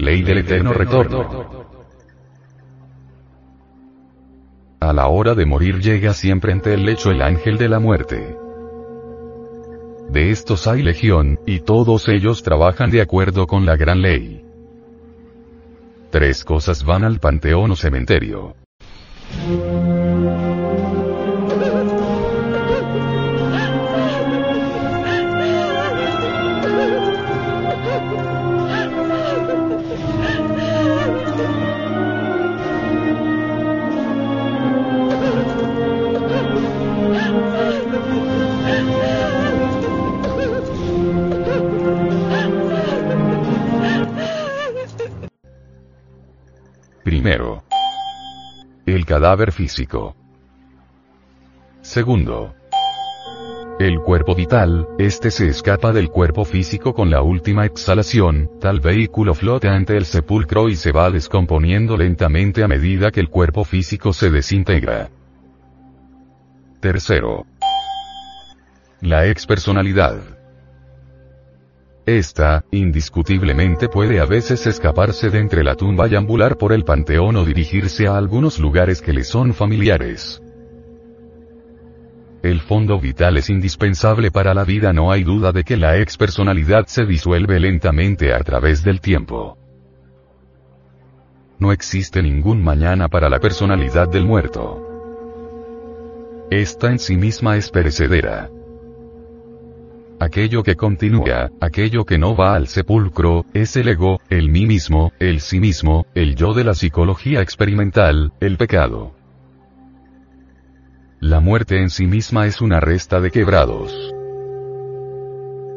Ley del eterno retorno. A la hora de morir llega siempre ante el lecho el ángel de la muerte. De estos hay legión, y todos ellos trabajan de acuerdo con la gran ley. Tres cosas van al panteón o cementerio. Primero. El cadáver físico. Segundo. El cuerpo vital, este se escapa del cuerpo físico con la última exhalación, tal vehículo flota ante el sepulcro y se va descomponiendo lentamente a medida que el cuerpo físico se desintegra. Tercero. La expersonalidad. Esta, indiscutiblemente puede a veces escaparse de entre la tumba y ambular por el panteón o dirigirse a algunos lugares que le son familiares. El fondo vital es indispensable para la vida, no hay duda de que la expersonalidad se disuelve lentamente a través del tiempo. No existe ningún mañana para la personalidad del muerto. Esta en sí misma es perecedera. Aquello que continúa, aquello que no va al sepulcro, es el ego, el mí mismo, el sí mismo, el yo de la psicología experimental, el pecado. La muerte en sí misma es una resta de quebrados.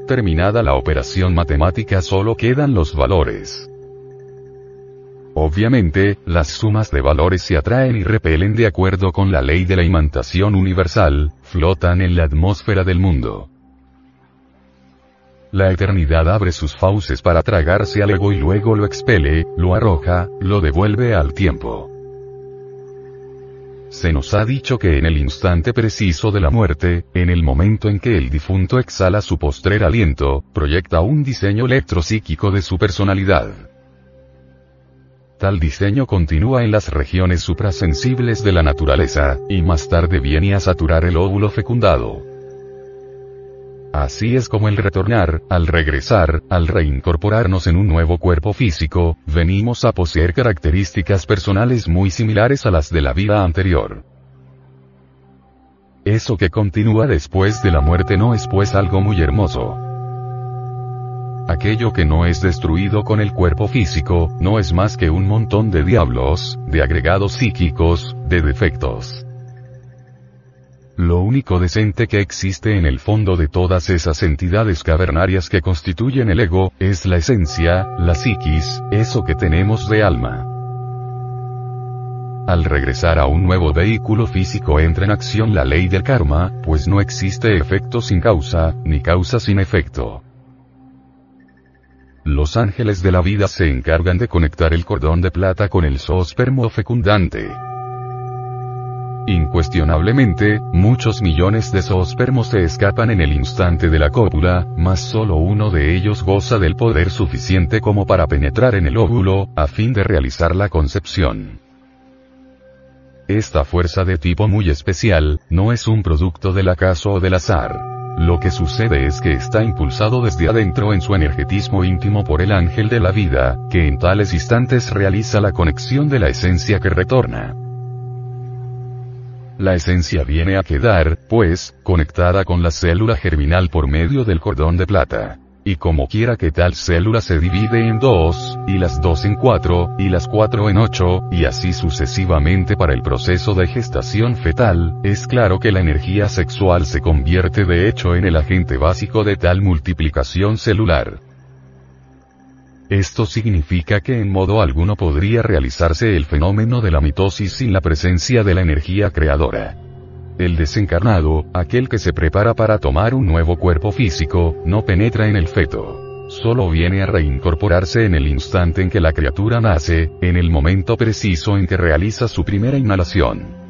Terminada la operación matemática solo quedan los valores. Obviamente, las sumas de valores se atraen y repelen de acuerdo con la ley de la imantación universal, flotan en la atmósfera del mundo. La eternidad abre sus fauces para tragarse al ego y luego lo expele, lo arroja, lo devuelve al tiempo. Se nos ha dicho que en el instante preciso de la muerte, en el momento en que el difunto exhala su postrer aliento, proyecta un diseño electropsíquico de su personalidad. Tal diseño continúa en las regiones suprasensibles de la naturaleza, y más tarde viene a saturar el óvulo fecundado. Así es como el retornar, al regresar, al reincorporarnos en un nuevo cuerpo físico, venimos a poseer características personales muy similares a las de la vida anterior. Eso que continúa después de la muerte no es pues algo muy hermoso. Aquello que no es destruido con el cuerpo físico, no es más que un montón de diablos, de agregados psíquicos, de defectos. Lo único decente que existe en el fondo de todas esas entidades cavernarias que constituyen el ego, es la esencia, la psiquis, eso que tenemos de alma. Al regresar a un nuevo vehículo físico entra en acción la ley del karma, pues no existe efecto sin causa, ni causa sin efecto. Los ángeles de la vida se encargan de conectar el cordón de plata con el zoospermo fecundante. Incuestionablemente, muchos millones de zoospermos se escapan en el instante de la cópula, mas solo uno de ellos goza del poder suficiente como para penetrar en el óvulo, a fin de realizar la concepción. Esta fuerza de tipo muy especial, no es un producto del acaso o del azar. Lo que sucede es que está impulsado desde adentro en su energetismo íntimo por el ángel de la vida, que en tales instantes realiza la conexión de la esencia que retorna. La esencia viene a quedar, pues, conectada con la célula germinal por medio del cordón de plata. Y como quiera que tal célula se divide en dos, y las dos en cuatro, y las cuatro en ocho, y así sucesivamente para el proceso de gestación fetal, es claro que la energía sexual se convierte de hecho en el agente básico de tal multiplicación celular. Esto significa que en modo alguno podría realizarse el fenómeno de la mitosis sin la presencia de la energía creadora. El desencarnado, aquel que se prepara para tomar un nuevo cuerpo físico, no penetra en el feto. Solo viene a reincorporarse en el instante en que la criatura nace, en el momento preciso en que realiza su primera inhalación.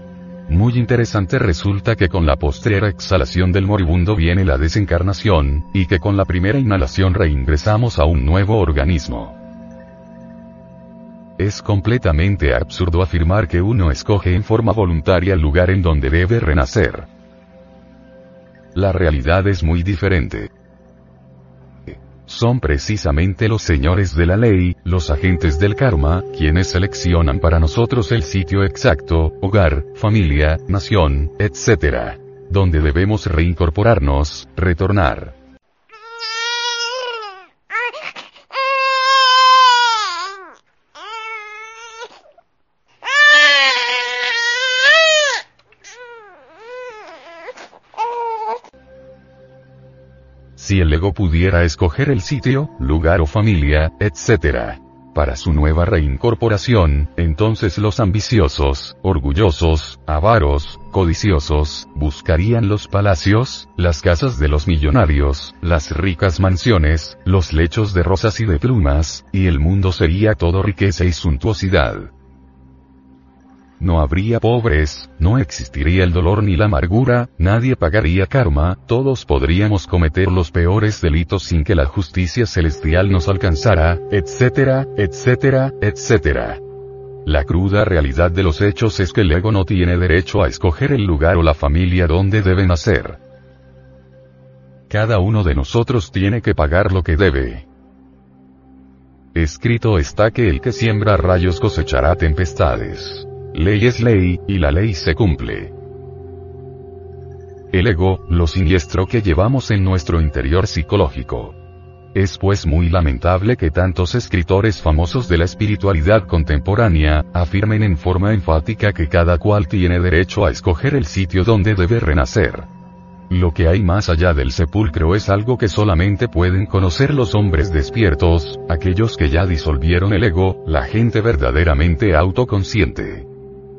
Muy interesante resulta que con la postrera exhalación del moribundo viene la desencarnación, y que con la primera inhalación reingresamos a un nuevo organismo. Es completamente absurdo afirmar que uno escoge en forma voluntaria el lugar en donde debe renacer. La realidad es muy diferente. Son precisamente los señores de la ley, los agentes del karma, quienes seleccionan para nosotros el sitio exacto, hogar, familia, nación, etc. Donde debemos reincorporarnos, retornar. Si el ego pudiera escoger el sitio, lugar o familia, etc. Para su nueva reincorporación, entonces los ambiciosos, orgullosos, avaros, codiciosos, buscarían los palacios, las casas de los millonarios, las ricas mansiones, los lechos de rosas y de plumas, y el mundo sería todo riqueza y suntuosidad no habría pobres, no existiría el dolor ni la amargura, nadie pagaría karma, todos podríamos cometer los peores delitos sin que la justicia celestial nos alcanzara, etcétera, etcétera, etcétera. La cruda realidad de los hechos es que el ego no tiene derecho a escoger el lugar o la familia donde debe nacer. Cada uno de nosotros tiene que pagar lo que debe. Escrito está que el que siembra rayos cosechará tempestades. Ley es ley, y la ley se cumple. El ego, lo siniestro que llevamos en nuestro interior psicológico. Es pues muy lamentable que tantos escritores famosos de la espiritualidad contemporánea, afirmen en forma enfática que cada cual tiene derecho a escoger el sitio donde debe renacer. Lo que hay más allá del sepulcro es algo que solamente pueden conocer los hombres despiertos, aquellos que ya disolvieron el ego, la gente verdaderamente autoconsciente.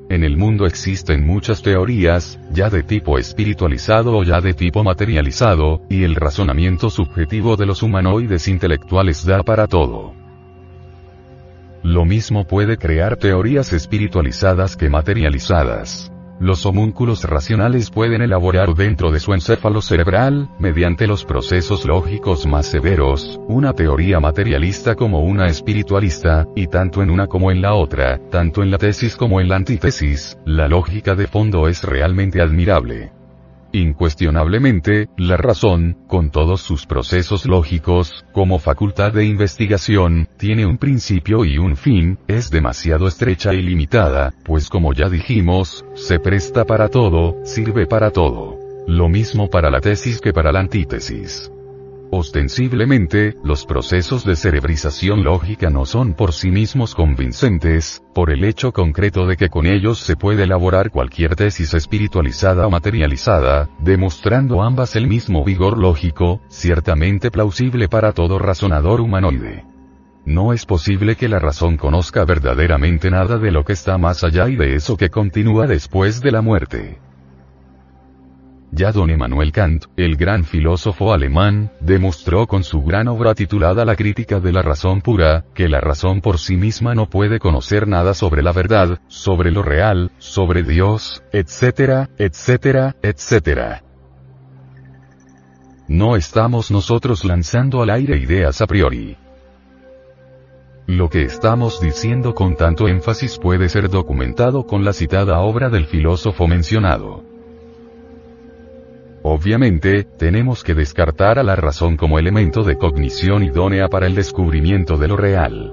En el mundo existen muchas teorías, ya de tipo espiritualizado o ya de tipo materializado, y el razonamiento subjetivo de los humanoides intelectuales da para todo. Lo mismo puede crear teorías espiritualizadas que materializadas. Los homúnculos racionales pueden elaborar dentro de su encéfalo cerebral, mediante los procesos lógicos más severos, una teoría materialista como una espiritualista, y tanto en una como en la otra, tanto en la tesis como en la antítesis, la lógica de fondo es realmente admirable. Incuestionablemente, la razón, con todos sus procesos lógicos, como facultad de investigación, tiene un principio y un fin, es demasiado estrecha y limitada, pues como ya dijimos, se presta para todo, sirve para todo. Lo mismo para la tesis que para la antítesis. Ostensiblemente, los procesos de cerebrización lógica no son por sí mismos convincentes, por el hecho concreto de que con ellos se puede elaborar cualquier tesis espiritualizada o materializada, demostrando ambas el mismo vigor lógico, ciertamente plausible para todo razonador humanoide. No es posible que la razón conozca verdaderamente nada de lo que está más allá y de eso que continúa después de la muerte. Ya don Emmanuel Kant, el gran filósofo alemán, demostró con su gran obra titulada La crítica de la razón pura, que la razón por sí misma no puede conocer nada sobre la verdad, sobre lo real, sobre Dios, etcétera, etcétera, etcétera. No estamos nosotros lanzando al aire ideas a priori. Lo que estamos diciendo con tanto énfasis puede ser documentado con la citada obra del filósofo mencionado. Obviamente, tenemos que descartar a la razón como elemento de cognición idónea para el descubrimiento de lo real.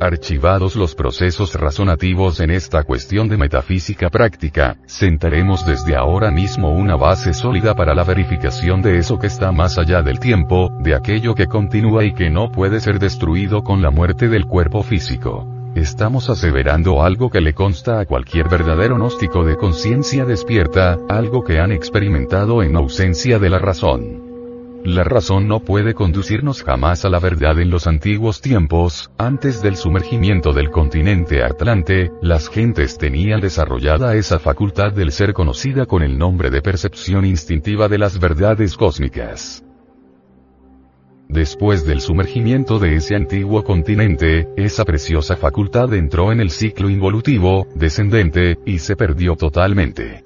Archivados los procesos razonativos en esta cuestión de metafísica práctica, sentaremos desde ahora mismo una base sólida para la verificación de eso que está más allá del tiempo, de aquello que continúa y que no puede ser destruido con la muerte del cuerpo físico. Estamos aseverando algo que le consta a cualquier verdadero gnóstico de conciencia despierta, algo que han experimentado en ausencia de la razón. La razón no puede conducirnos jamás a la verdad en los antiguos tiempos, antes del sumergimiento del continente Atlante, las gentes tenían desarrollada esa facultad del ser conocida con el nombre de percepción instintiva de las verdades cósmicas. Después del sumergimiento de ese antiguo continente, esa preciosa facultad entró en el ciclo involutivo, descendente, y se perdió totalmente.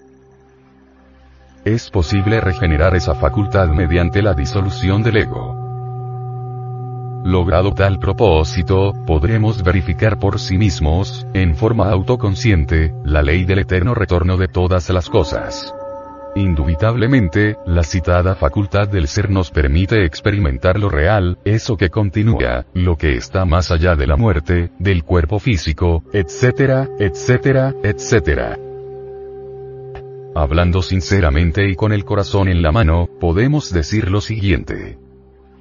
Es posible regenerar esa facultad mediante la disolución del ego. logrado tal propósito, podremos verificar por sí mismos, en forma autoconsciente, la ley del eterno retorno de todas las cosas. Indubitablemente, la citada facultad del ser nos permite experimentar lo real, eso que continúa, lo que está más allá de la muerte, del cuerpo físico, etcétera, etcétera, etcétera. Hablando sinceramente y con el corazón en la mano, podemos decir lo siguiente.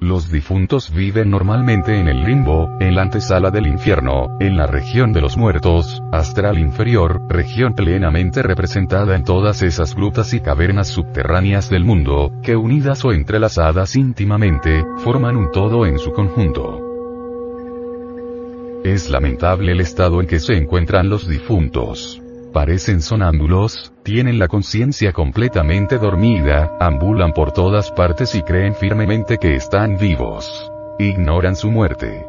Los difuntos viven normalmente en el limbo, en la antesala del infierno, en la región de los muertos, astral inferior, región plenamente representada en todas esas grutas y cavernas subterráneas del mundo, que unidas o entrelazadas íntimamente, forman un todo en su conjunto. Es lamentable el estado en que se encuentran los difuntos. Parecen sonámbulos, tienen la conciencia completamente dormida, ambulan por todas partes y creen firmemente que están vivos. Ignoran su muerte.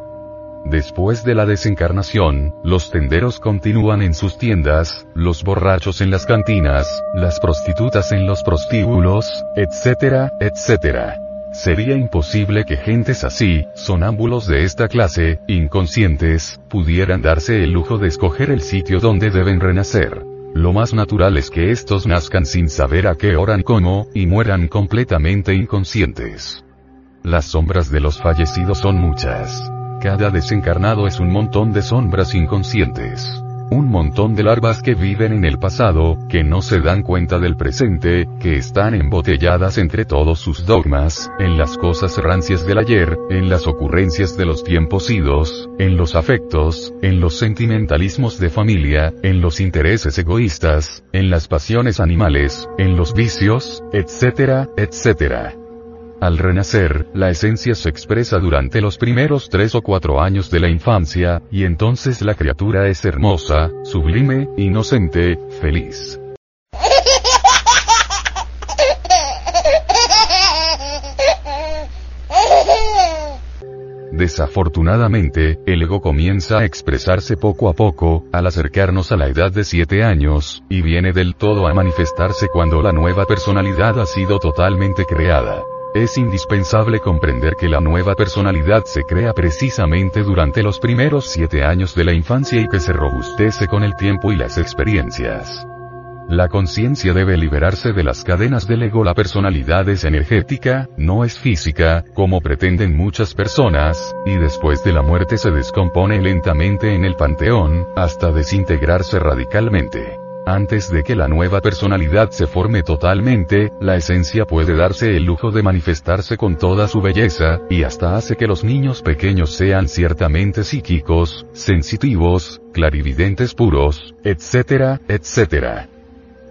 Después de la desencarnación, los tenderos continúan en sus tiendas, los borrachos en las cantinas, las prostitutas en los prostíbulos, etcétera, etcétera. Sería imposible que gentes así, sonámbulos de esta clase, inconscientes, pudieran darse el lujo de escoger el sitio donde deben renacer. Lo más natural es que estos nazcan sin saber a qué hora ni cómo, y mueran completamente inconscientes. Las sombras de los fallecidos son muchas. Cada desencarnado es un montón de sombras inconscientes. Un montón de larvas que viven en el pasado, que no se dan cuenta del presente, que están embotelladas entre todos sus dogmas, en las cosas rancias del ayer, en las ocurrencias de los tiempos idos, en los afectos, en los sentimentalismos de familia, en los intereses egoístas, en las pasiones animales, en los vicios, etcétera, etcétera. Al renacer, la esencia se expresa durante los primeros tres o cuatro años de la infancia, y entonces la criatura es hermosa, sublime, inocente, feliz. Desafortunadamente, el ego comienza a expresarse poco a poco, al acercarnos a la edad de siete años, y viene del todo a manifestarse cuando la nueva personalidad ha sido totalmente creada. Es indispensable comprender que la nueva personalidad se crea precisamente durante los primeros siete años de la infancia y que se robustece con el tiempo y las experiencias. La conciencia debe liberarse de las cadenas del ego. La personalidad es energética, no es física, como pretenden muchas personas, y después de la muerte se descompone lentamente en el panteón, hasta desintegrarse radicalmente. Antes de que la nueva personalidad se forme totalmente, la esencia puede darse el lujo de manifestarse con toda su belleza, y hasta hace que los niños pequeños sean ciertamente psíquicos, sensitivos, clarividentes puros, etcétera, etcétera.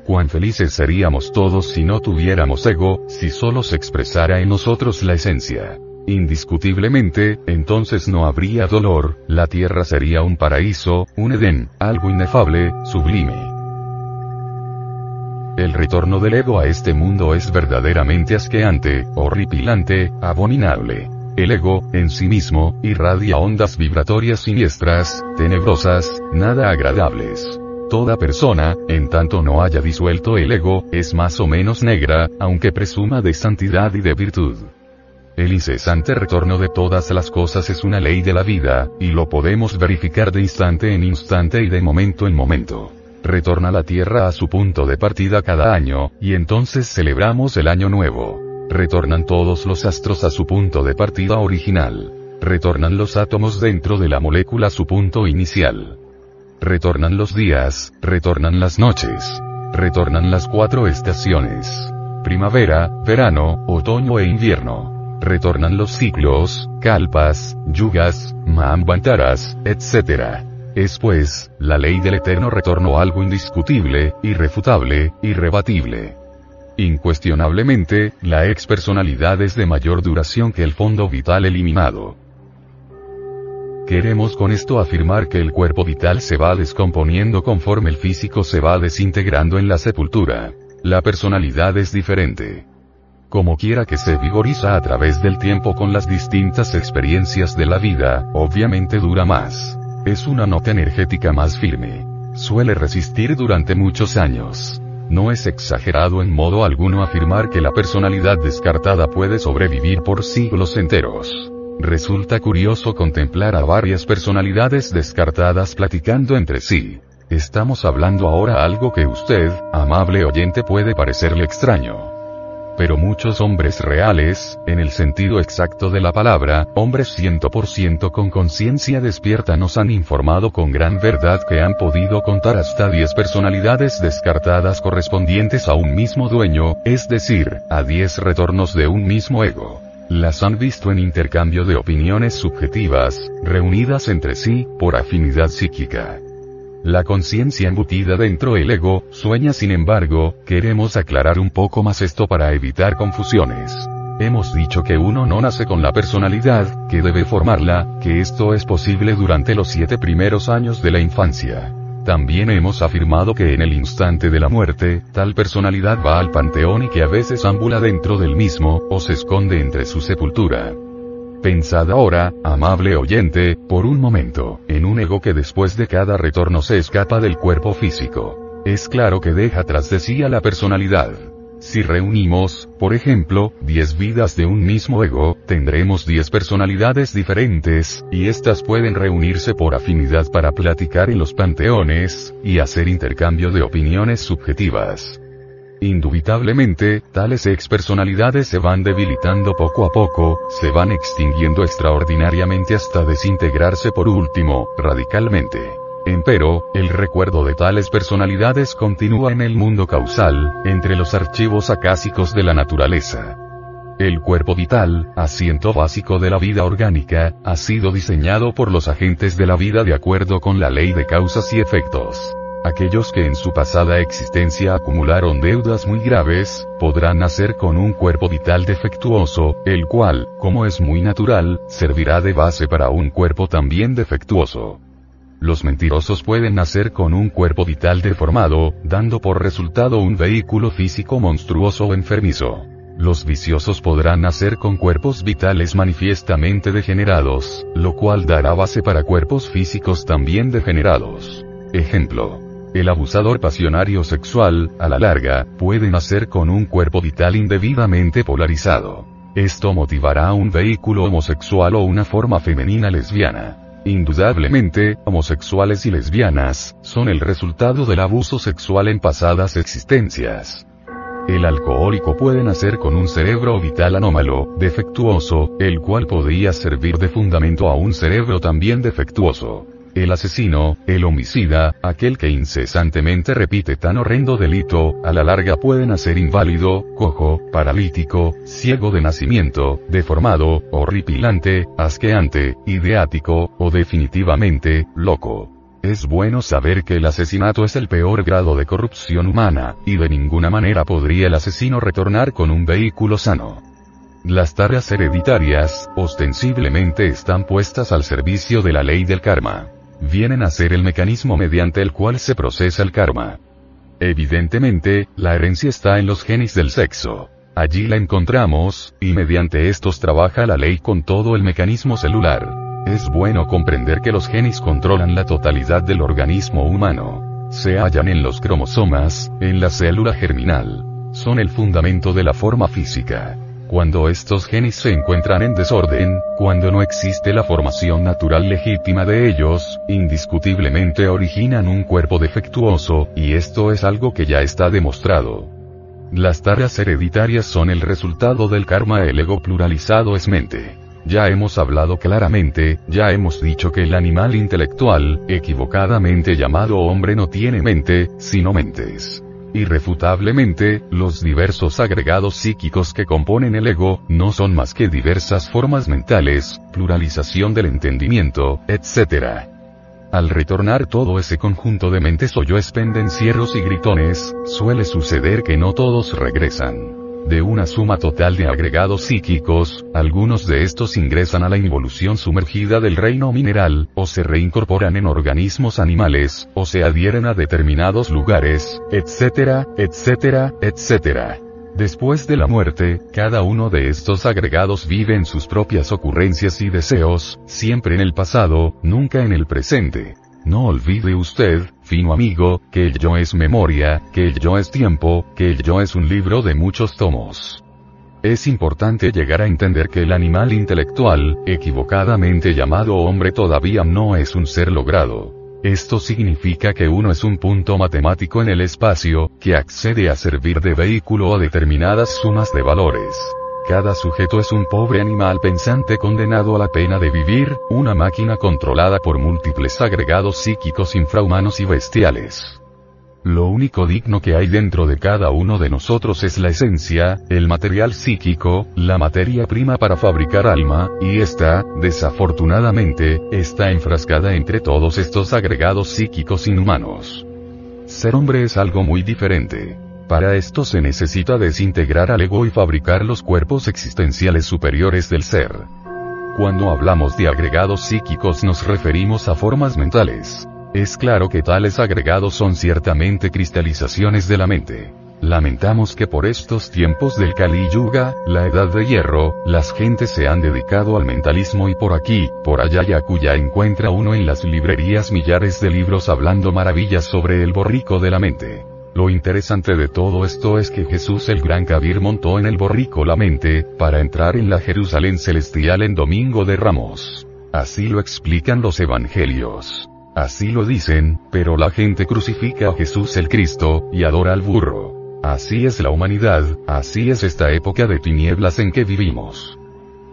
Cuán felices seríamos todos si no tuviéramos ego, si solo se expresara en nosotros la esencia. Indiscutiblemente, entonces no habría dolor, la tierra sería un paraíso, un Edén, algo inefable, sublime. El retorno del ego a este mundo es verdaderamente asqueante, horripilante, abominable. El ego, en sí mismo, irradia ondas vibratorias siniestras, tenebrosas, nada agradables. Toda persona, en tanto no haya disuelto el ego, es más o menos negra, aunque presuma de santidad y de virtud. El incesante retorno de todas las cosas es una ley de la vida, y lo podemos verificar de instante en instante y de momento en momento retorna la Tierra a su punto de partida cada año, y entonces celebramos el año nuevo. Retornan todos los astros a su punto de partida original. Retornan los átomos dentro de la molécula a su punto inicial. Retornan los días, retornan las noches. Retornan las cuatro estaciones. Primavera, verano, otoño e invierno. Retornan los ciclos, kalpas, yugas, mahambantaras, etc. Es pues, la ley del eterno retorno algo indiscutible, irrefutable, irrebatible. Incuestionablemente, la expersonalidad es de mayor duración que el fondo vital eliminado. Queremos con esto afirmar que el cuerpo vital se va descomponiendo conforme el físico se va desintegrando en la sepultura. La personalidad es diferente. Como quiera que se vigoriza a través del tiempo con las distintas experiencias de la vida, obviamente dura más. Es una nota energética más firme. Suele resistir durante muchos años. No es exagerado en modo alguno afirmar que la personalidad descartada puede sobrevivir por siglos enteros. Resulta curioso contemplar a varias personalidades descartadas platicando entre sí. Estamos hablando ahora algo que usted, amable oyente, puede parecerle extraño pero muchos hombres reales, en el sentido exacto de la palabra, hombres 100% con conciencia despierta nos han informado con gran verdad que han podido contar hasta 10 personalidades descartadas correspondientes a un mismo dueño, es decir, a 10 retornos de un mismo ego. Las han visto en intercambio de opiniones subjetivas, reunidas entre sí, por afinidad psíquica. La conciencia embutida dentro del ego, sueña sin embargo, queremos aclarar un poco más esto para evitar confusiones. Hemos dicho que uno no nace con la personalidad, que debe formarla, que esto es posible durante los siete primeros años de la infancia. También hemos afirmado que en el instante de la muerte, tal personalidad va al panteón y que a veces ambula dentro del mismo, o se esconde entre su sepultura. Pensad ahora, amable oyente, por un momento, en un ego que después de cada retorno se escapa del cuerpo físico. Es claro que deja tras de sí a la personalidad. Si reunimos, por ejemplo, 10 vidas de un mismo ego, tendremos 10 personalidades diferentes, y éstas pueden reunirse por afinidad para platicar en los panteones, y hacer intercambio de opiniones subjetivas. Indubitablemente, tales expersonalidades se van debilitando poco a poco, se van extinguiendo extraordinariamente hasta desintegrarse por último, radicalmente. Empero, el recuerdo de tales personalidades continúa en el mundo causal, entre los archivos acásicos de la naturaleza. El cuerpo vital, asiento básico de la vida orgánica, ha sido diseñado por los agentes de la vida de acuerdo con la ley de causas y efectos. Aquellos que en su pasada existencia acumularon deudas muy graves, podrán nacer con un cuerpo vital defectuoso, el cual, como es muy natural, servirá de base para un cuerpo también defectuoso. Los mentirosos pueden nacer con un cuerpo vital deformado, dando por resultado un vehículo físico monstruoso o enfermizo. Los viciosos podrán nacer con cuerpos vitales manifiestamente degenerados, lo cual dará base para cuerpos físicos también degenerados. Ejemplo. El abusador pasionario sexual, a la larga, puede nacer con un cuerpo vital indebidamente polarizado. Esto motivará un vehículo homosexual o una forma femenina lesbiana. Indudablemente, homosexuales y lesbianas, son el resultado del abuso sexual en pasadas existencias. El alcohólico puede nacer con un cerebro vital anómalo, defectuoso, el cual podría servir de fundamento a un cerebro también defectuoso. El asesino, el homicida, aquel que incesantemente repite tan horrendo delito, a la larga puede nacer inválido, cojo, paralítico, ciego de nacimiento, deformado, horripilante, asqueante, ideático, o definitivamente, loco. Es bueno saber que el asesinato es el peor grado de corrupción humana, y de ninguna manera podría el asesino retornar con un vehículo sano. Las tareas hereditarias, ostensiblemente están puestas al servicio de la ley del karma vienen a ser el mecanismo mediante el cual se procesa el karma. Evidentemente, la herencia está en los genes del sexo. Allí la encontramos, y mediante estos trabaja la ley con todo el mecanismo celular. Es bueno comprender que los genes controlan la totalidad del organismo humano. Se hallan en los cromosomas, en la célula germinal. Son el fundamento de la forma física. Cuando estos genes se encuentran en desorden, cuando no existe la formación natural legítima de ellos, indiscutiblemente originan un cuerpo defectuoso, y esto es algo que ya está demostrado. Las tareas hereditarias son el resultado del karma el ego pluralizado es mente. Ya hemos hablado claramente, ya hemos dicho que el animal intelectual, equivocadamente llamado hombre no tiene mente, sino mentes. Irrefutablemente, los diversos agregados psíquicos que componen el ego, no son más que diversas formas mentales, pluralización del entendimiento, etc. Al retornar todo ese conjunto de mentes o yo pendencieros y gritones, suele suceder que no todos regresan. De una suma total de agregados psíquicos, algunos de estos ingresan a la involución sumergida del reino mineral, o se reincorporan en organismos animales, o se adhieren a determinados lugares, etcétera, etcétera, etcétera. Después de la muerte, cada uno de estos agregados vive en sus propias ocurrencias y deseos, siempre en el pasado, nunca en el presente. No olvide usted, fino amigo, que el yo es memoria, que el yo es tiempo, que el yo es un libro de muchos tomos. Es importante llegar a entender que el animal intelectual, equivocadamente llamado hombre todavía no es un ser logrado. Esto significa que uno es un punto matemático en el espacio, que accede a servir de vehículo a determinadas sumas de valores. Cada sujeto es un pobre animal pensante condenado a la pena de vivir, una máquina controlada por múltiples agregados psíquicos infrahumanos y bestiales. Lo único digno que hay dentro de cada uno de nosotros es la esencia, el material psíquico, la materia prima para fabricar alma, y esta, desafortunadamente, está enfrascada entre todos estos agregados psíquicos inhumanos. Ser hombre es algo muy diferente. Para esto se necesita desintegrar al ego y fabricar los cuerpos existenciales superiores del ser. Cuando hablamos de agregados psíquicos nos referimos a formas mentales, es claro que tales agregados son ciertamente cristalizaciones de la mente. Lamentamos que por estos tiempos del Kali Yuga, la edad de hierro, las gentes se han dedicado al mentalismo y por aquí, por allá y acuya encuentra uno en las librerías millares de libros hablando maravillas sobre el borrico de la mente. Lo interesante de todo esto es que Jesús el Gran Kabir montó en el borrico la mente, para entrar en la Jerusalén celestial en Domingo de Ramos. Así lo explican los evangelios. Así lo dicen, pero la gente crucifica a Jesús el Cristo, y adora al burro. Así es la humanidad, así es esta época de tinieblas en que vivimos.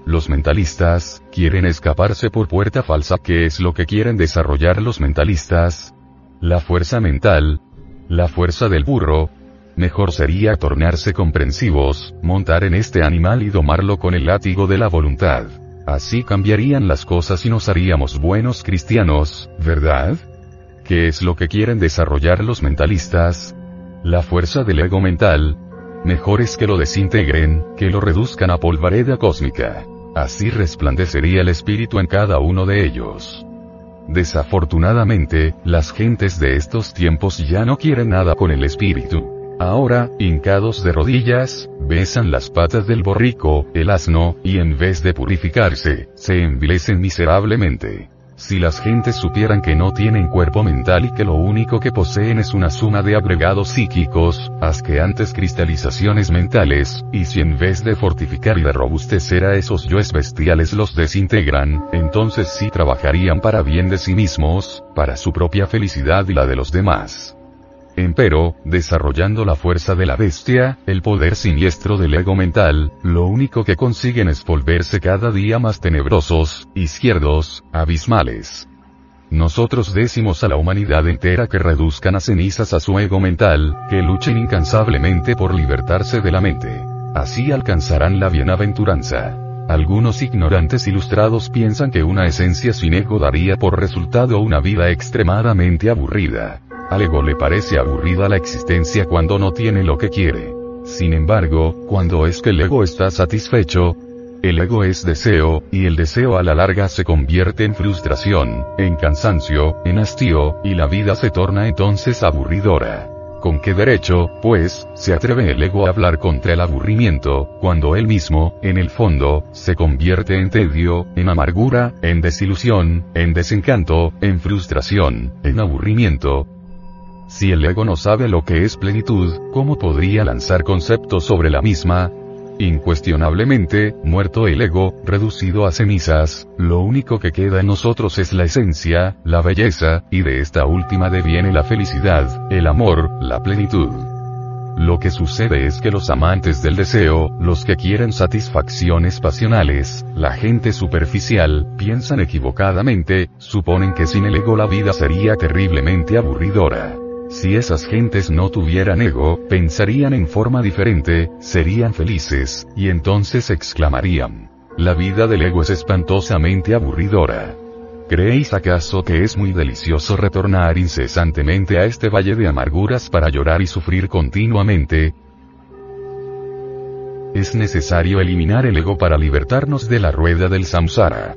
Los mentalistas, quieren escaparse por puerta falsa. ¿Qué es lo que quieren desarrollar los mentalistas? La fuerza mental. La fuerza del burro. Mejor sería tornarse comprensivos, montar en este animal y domarlo con el látigo de la voluntad. Así cambiarían las cosas y nos haríamos buenos cristianos, ¿verdad? ¿Qué es lo que quieren desarrollar los mentalistas? La fuerza del ego mental. Mejor es que lo desintegren, que lo reduzcan a polvareda cósmica. Así resplandecería el espíritu en cada uno de ellos. Desafortunadamente, las gentes de estos tiempos ya no quieren nada con el espíritu. Ahora, hincados de rodillas, besan las patas del borrico, el asno, y en vez de purificarse, se envilecen miserablemente. Si las gentes supieran que no tienen cuerpo mental y que lo único que poseen es una suma de agregados psíquicos, asqueantes cristalizaciones mentales, y si en vez de fortificar y de robustecer a esos yoes bestiales los desintegran, entonces sí trabajarían para bien de sí mismos, para su propia felicidad y la de los demás. Empero, desarrollando la fuerza de la bestia, el poder siniestro del ego mental, lo único que consiguen es volverse cada día más tenebrosos, izquierdos, abismales. Nosotros decimos a la humanidad entera que reduzcan a cenizas a su ego mental, que luchen incansablemente por libertarse de la mente. Así alcanzarán la bienaventuranza. Algunos ignorantes ilustrados piensan que una esencia sin ego daría por resultado una vida extremadamente aburrida. Al ego le parece aburrida la existencia cuando no tiene lo que quiere. Sin embargo, cuando es que el ego está satisfecho, el ego es deseo, y el deseo a la larga se convierte en frustración, en cansancio, en hastío, y la vida se torna entonces aburridora. ¿Con qué derecho, pues, se atreve el ego a hablar contra el aburrimiento, cuando él mismo, en el fondo, se convierte en tedio, en amargura, en desilusión, en desencanto, en frustración, en aburrimiento, si el ego no sabe lo que es plenitud, ¿cómo podría lanzar conceptos sobre la misma? Incuestionablemente, muerto el ego, reducido a cenizas, lo único que queda en nosotros es la esencia, la belleza, y de esta última deviene la felicidad, el amor, la plenitud. Lo que sucede es que los amantes del deseo, los que quieren satisfacciones pasionales, la gente superficial, piensan equivocadamente, suponen que sin el ego la vida sería terriblemente aburridora. Si esas gentes no tuvieran ego, pensarían en forma diferente, serían felices, y entonces exclamarían. La vida del ego es espantosamente aburridora. ¿Creéis acaso que es muy delicioso retornar incesantemente a este valle de amarguras para llorar y sufrir continuamente? Es necesario eliminar el ego para libertarnos de la rueda del samsara.